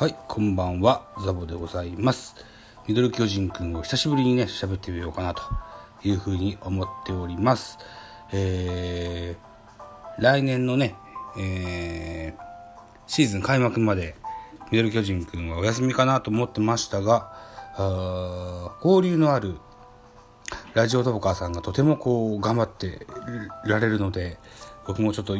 はい、こんばんは、ザボでございます。ミドル巨人くんを久しぶりにね、喋ってみようかなというふうに思っております。えー、来年のね、えー、シーズン開幕まで、ミドル巨人くんはお休みかなと思ってましたが、あ交流のあるラジオトーカーさんがとてもこう頑張ってられるので、僕もちょっと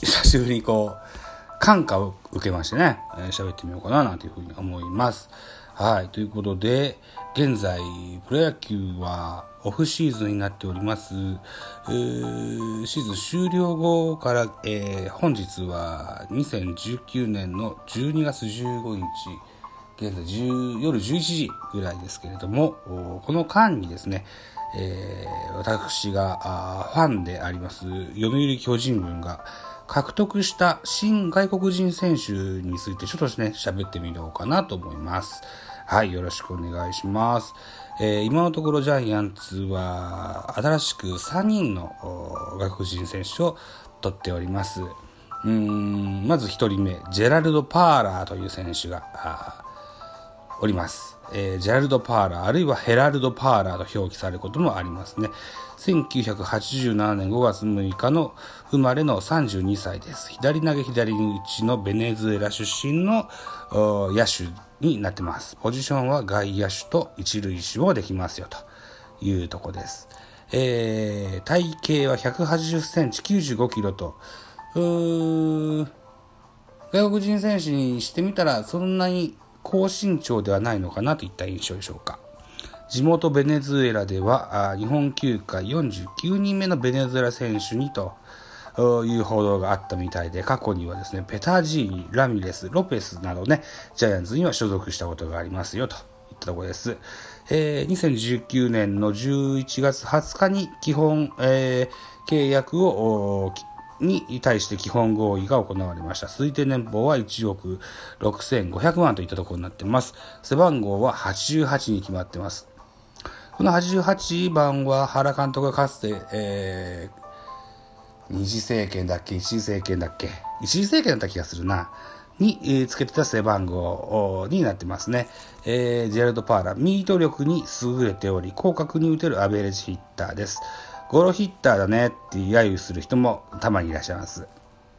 久しぶりにこう、感化を受けましてね、えー喋ってみようかななんていうふうに思います。はい。ということで、現在、プロ野球はオフシーズンになっております。えーシーズン終了後から、えー本日は2019年の12月15日、現在夜11時ぐらいですけれども、この間にですね、えー私がファンであります、読売巨人軍が獲得した新外国人選手についてちょっとですね、喋ってみようかなと思います。はい、よろしくお願いします。えー今のところジャイアンツは新しく3人の外国人選手を取っております。うん、まず1人目、ジェラルド・パーラーという選手が、おります。えージェラルド・パーラー、あるいはヘラルド・パーラーと表記されることもありますね。1987年5月6日の生まれの32歳です。左投げ左打ちのベネズエラ出身の野手になってます。ポジションは外野手と一塁手もできますよというとこです。えー体型は180センチ95キロと、うー外国人選手にしてみたらそんなに高身長ではないのかなといった印象でしょうか。地元ベネズエラではあ日本球界49人目のベネズエラ選手にという報道があったみたいで過去にはですねペタジーニ、ラミレス、ロペスなどねジャイアンツには所属したことがありますよといったところです。えー2019年の11月20日に基本、えー契約をに対して基本合意が行われました。推定年俸は1億6500万といったところになっています。背番号は88に決まってます。この88番は原監督がかつて、えー二次政権だっけ一次政権だっけ一次政権だった気がするな。に、えーつけてた背番号になってますね。えージェラルド・パーラ、ミート力に優れており、広角に打てるアベレージヒッターです。ゴロヒッターだねって揶揄する人もたまにいらっしゃいます。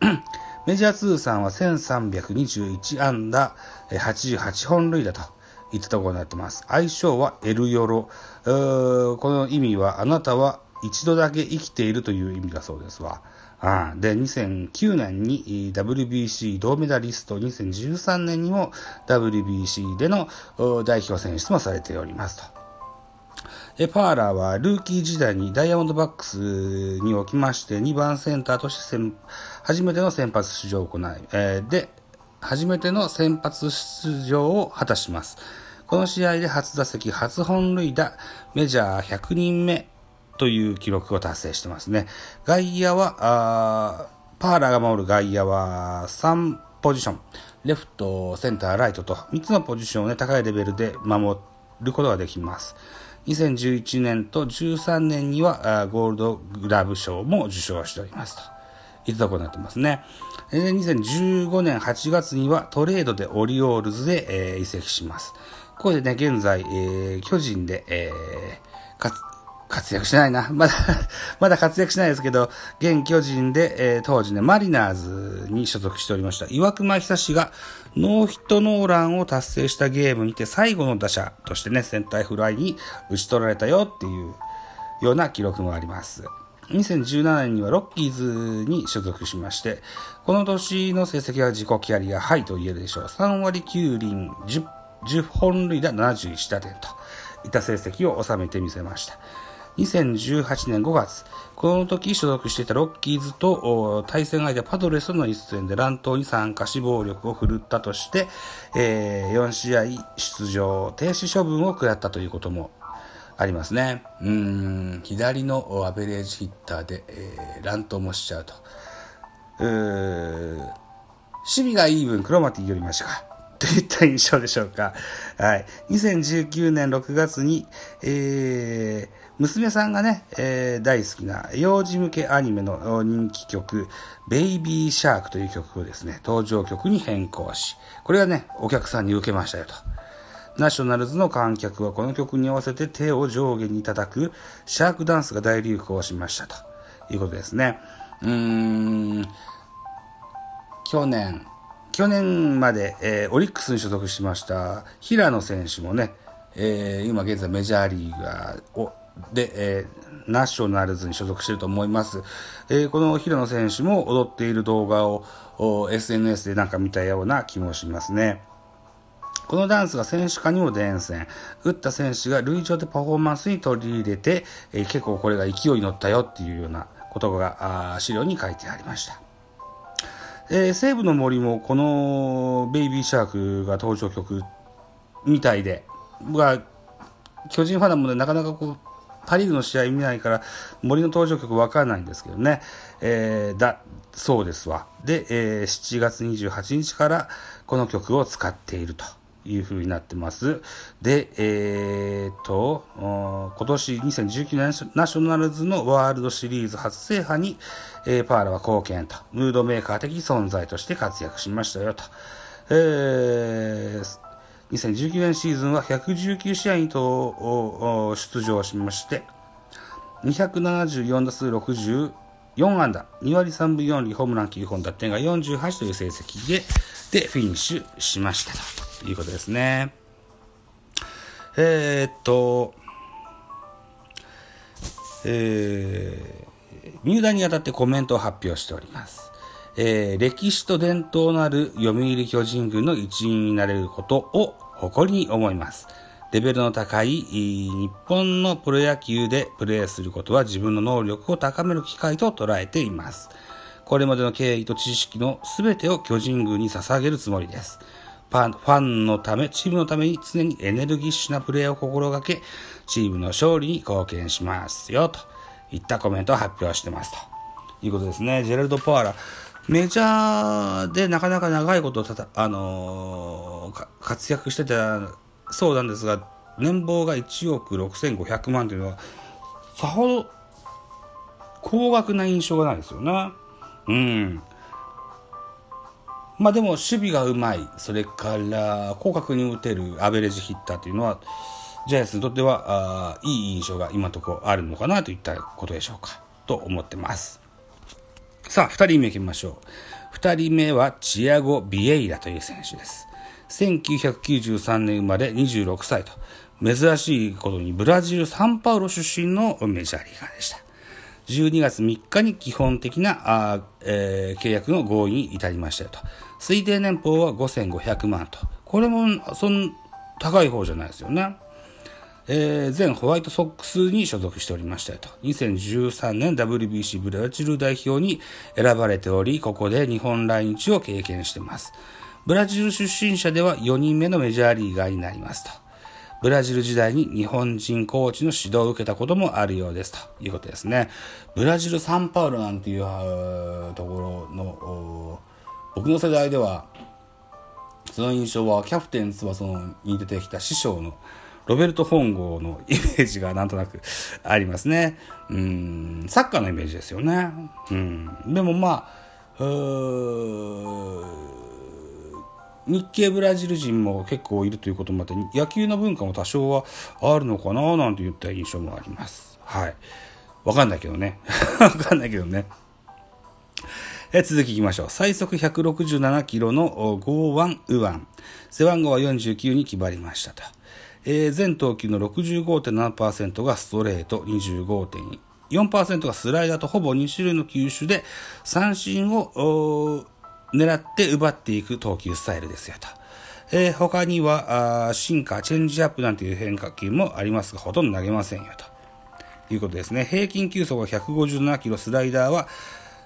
メジャー通算は1321安打、88本塁打といったところになってます。相性はエルヨロ。この意味は、あなたは一度だけ生きているという意味だそうですわ。あで、2009年に WBC 銅メダリスト、2013年にも WBC での代表選出もされておりますと。えパーラーはルーキー時代にダイヤモンドバックスにおきまして2番センターとして初めての先発出場を行い、えーで、初めての先発出場を果たします。この試合で初打席、初本塁打、メジャー100人目という記録を達成してますね。外野は、あーパーラーが守る外野は3ポジション。レフト、センター、ライトと3つのポジションをね、高いレベルで守ることができます。2011年と13年にはあゴールドグラブ賞も受賞しておりますと。いったところになってますね。で2015年8月にはトレードでオリオールズで、えー移籍します。ここでね、現在、えー巨人で、えー活活躍しないな。まだ、まだ活躍しないですけど、現巨人で、えー当時ね、マリナーズに所属しておりました。岩隈久志がノーヒットノーランを達成したゲームにて最後の打者としてね、センターフライに打ち取られたよっていうような記録もあります。2017年にはロッキーズに所属しまして、この年の成績は自己キャリアハイと言えるでしょう。3割9厘、10, 10本塁打71打点といった成績を収めてみせました。2018年5月、この時所属していたロッキーズと対戦相手パドレスの一戦で乱闘に参加し暴力を振るったとして、えー4試合出場停止処分を食らったということもありますね。うん、左のアベレージヒッターで、えー乱闘もしちゃうと。うー守備がいい分、クロマティよりましたか。といった印象でしょうか。はい。2019年6月に、えー、娘さんがね、えー、大好きな幼児向けアニメの人気曲、ベイビーシャークという曲をですね、登場曲に変更し、これがね、お客さんに受けましたよと。ナショナルズの観客はこの曲に合わせて手を上下に叩くシャークダンスが大流行しましたということですね。うーん、去年、去年まで、えー、オリックスに所属しました平野選手もね、えー、今現在メジャーリーガーをで、えー、ナショナルズに所属していると思います。えー、この平野選手も踊っている動画を SNS でなんか見たような気もしますね。このダンスが選手間にも伝染。打った選手が塁上でパフォーマンスに取り入れて、えー、結構これが勢いに乗ったよっていうようなことが資料に書いてありました。えー、西武の森もこのベイビーシャークが登場曲みたいで、僕は巨人ファンなものでなかなかこうパ・リーグの試合見ないから森の登場曲わからないんですけどね、えー、だそうですわで、えー、7月28日からこの曲を使っているという風になってます。で、えー、と、今年2019年ナショナルズのワールドシリーズ初制覇に、えー、パーラは貢献と、ムードメーカー的存在として活躍しましたよと。えー、2019年シーズンは119試合にと出場しまして、274打数64安打、2割3分4厘、ホームラン9本、打点が48という成績で、で、フィニッシュしましたということですね。えー、っと、えー、入団にあたってコメントを発表しております。えー、歴史と伝統のある読売巨人軍の一員になれることを誇りに思います。レベルの高い日本のプロ野球でプレーすることは自分の能力を高める機会と捉えています。これまでの経緯と知識の全てを巨人軍に捧げるつもりです。ファンのため、チームのために常にエネルギッシュなプレーを心がけ、チームの勝利に貢献しますよ、といったコメントを発表してますということですね。ジェラルド・パワーラ、メジャーでなかなか長いことたた、あのー、活躍してたそうなんですが、年俸が1億6500万というのは、さほど高額な印象がないですよね。うん。まあでも守備がうまい、それから広角に打てるアベレージヒッターというのは、ジャイアンツにとってはあいい印象が今のところあるのかなといったことでしょうか、と思ってます。さあ、二人目行きましょう。二人目はチアゴ・ビエイラという選手です。1993年生まれ26歳と、珍しいことにブラジル・サンパウロ出身のメジャーリーガーでした。12月3日に基本的なあ、えー、契約の合意に至りましたよと。推定年俸は5500万と。これも、そん、高い方じゃないですよね。えー、前ホワイトソックスに所属しておりましたよと。2013年 WBC ブラジル代表に選ばれており、ここで日本来日を経験しています。ブラジル出身者では4人目のメジャーリーガーになりますと。ブラジル時代に日本人コーチの指導を受けたこともあるようですということですね。ブラジル・サンパウロなんていうところの僕の世代ではその印象はキャプテン翼に出てきた師匠のロベルト・フォンゴのイメージがなんとなくありますね。うん、サッカーのイメージですよね。うん、でもまあ、日系ブラジル人も結構いるということもあって野球の文化も多少はあるのかななんて言った印象もあります。はい。わかんないけどね。わかんないけどね。え続きいきましょう。最速167キロのゴーワン・ウワン。背番号は49に決まりましたと。えー、全投球の65.7%がストレート、25.4%がスライダーとほぼ2種類の球種で三振を狙って奪っていく投球スタイルですよと。えー、他には、あシンカー、チェンジアップなんていう変化球もありますが、ほとんど投げませんよと。いうことですね。平均球速は157キロ、スライダーは、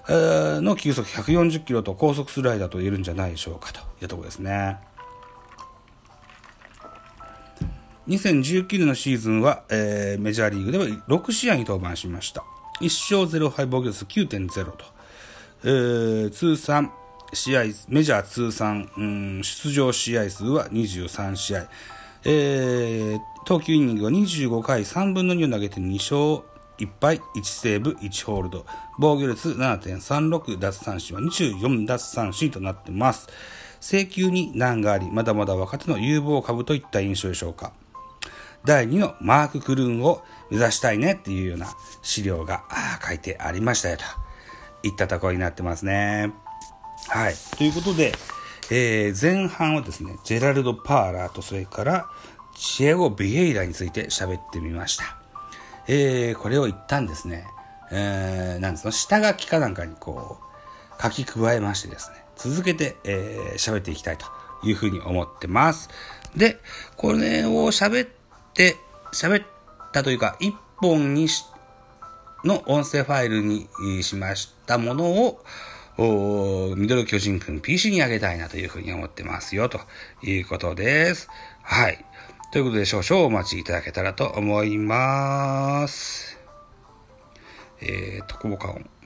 の球速140キロと高速スライダーと言えるんじゃないでしょうかというところですね。2019年のシーズンは、えー、メジャーリーグでは6試合に登板しました。1勝0敗防御率9.0と、えー、通算試合、メジャー通算、うん、出場試合数は23試合。えー、投球イニングは25回3分の2を投げて2勝1敗1セーブ1ホールド。防御率7.36奪三振は24奪三振となってます。請求に難があり、まだまだ若手の有望株といった印象でしょうか。第2のマーク・クルーンを目指したいねっていうような資料が書いてありましたよといったところになってますね。はい。ということで、えー、前半はですね、ジェラルド・パーラーとそれからチエゴ・ビエイラについて喋ってみました。えー、これを一旦ですね、えー、なんですか、下書きかなんかにこう、書き加えましてですね、続けて、えー、喋っていきたいというふうに思ってます。で、これを喋って、喋ったというか、一本にし、の音声ファイルにしましたものを、おミドル巨人くん PC にあげたいなというふうに思ってますよ、ということです。はい。ということで少々お待ちいただけたらと思います。えー、特効果音。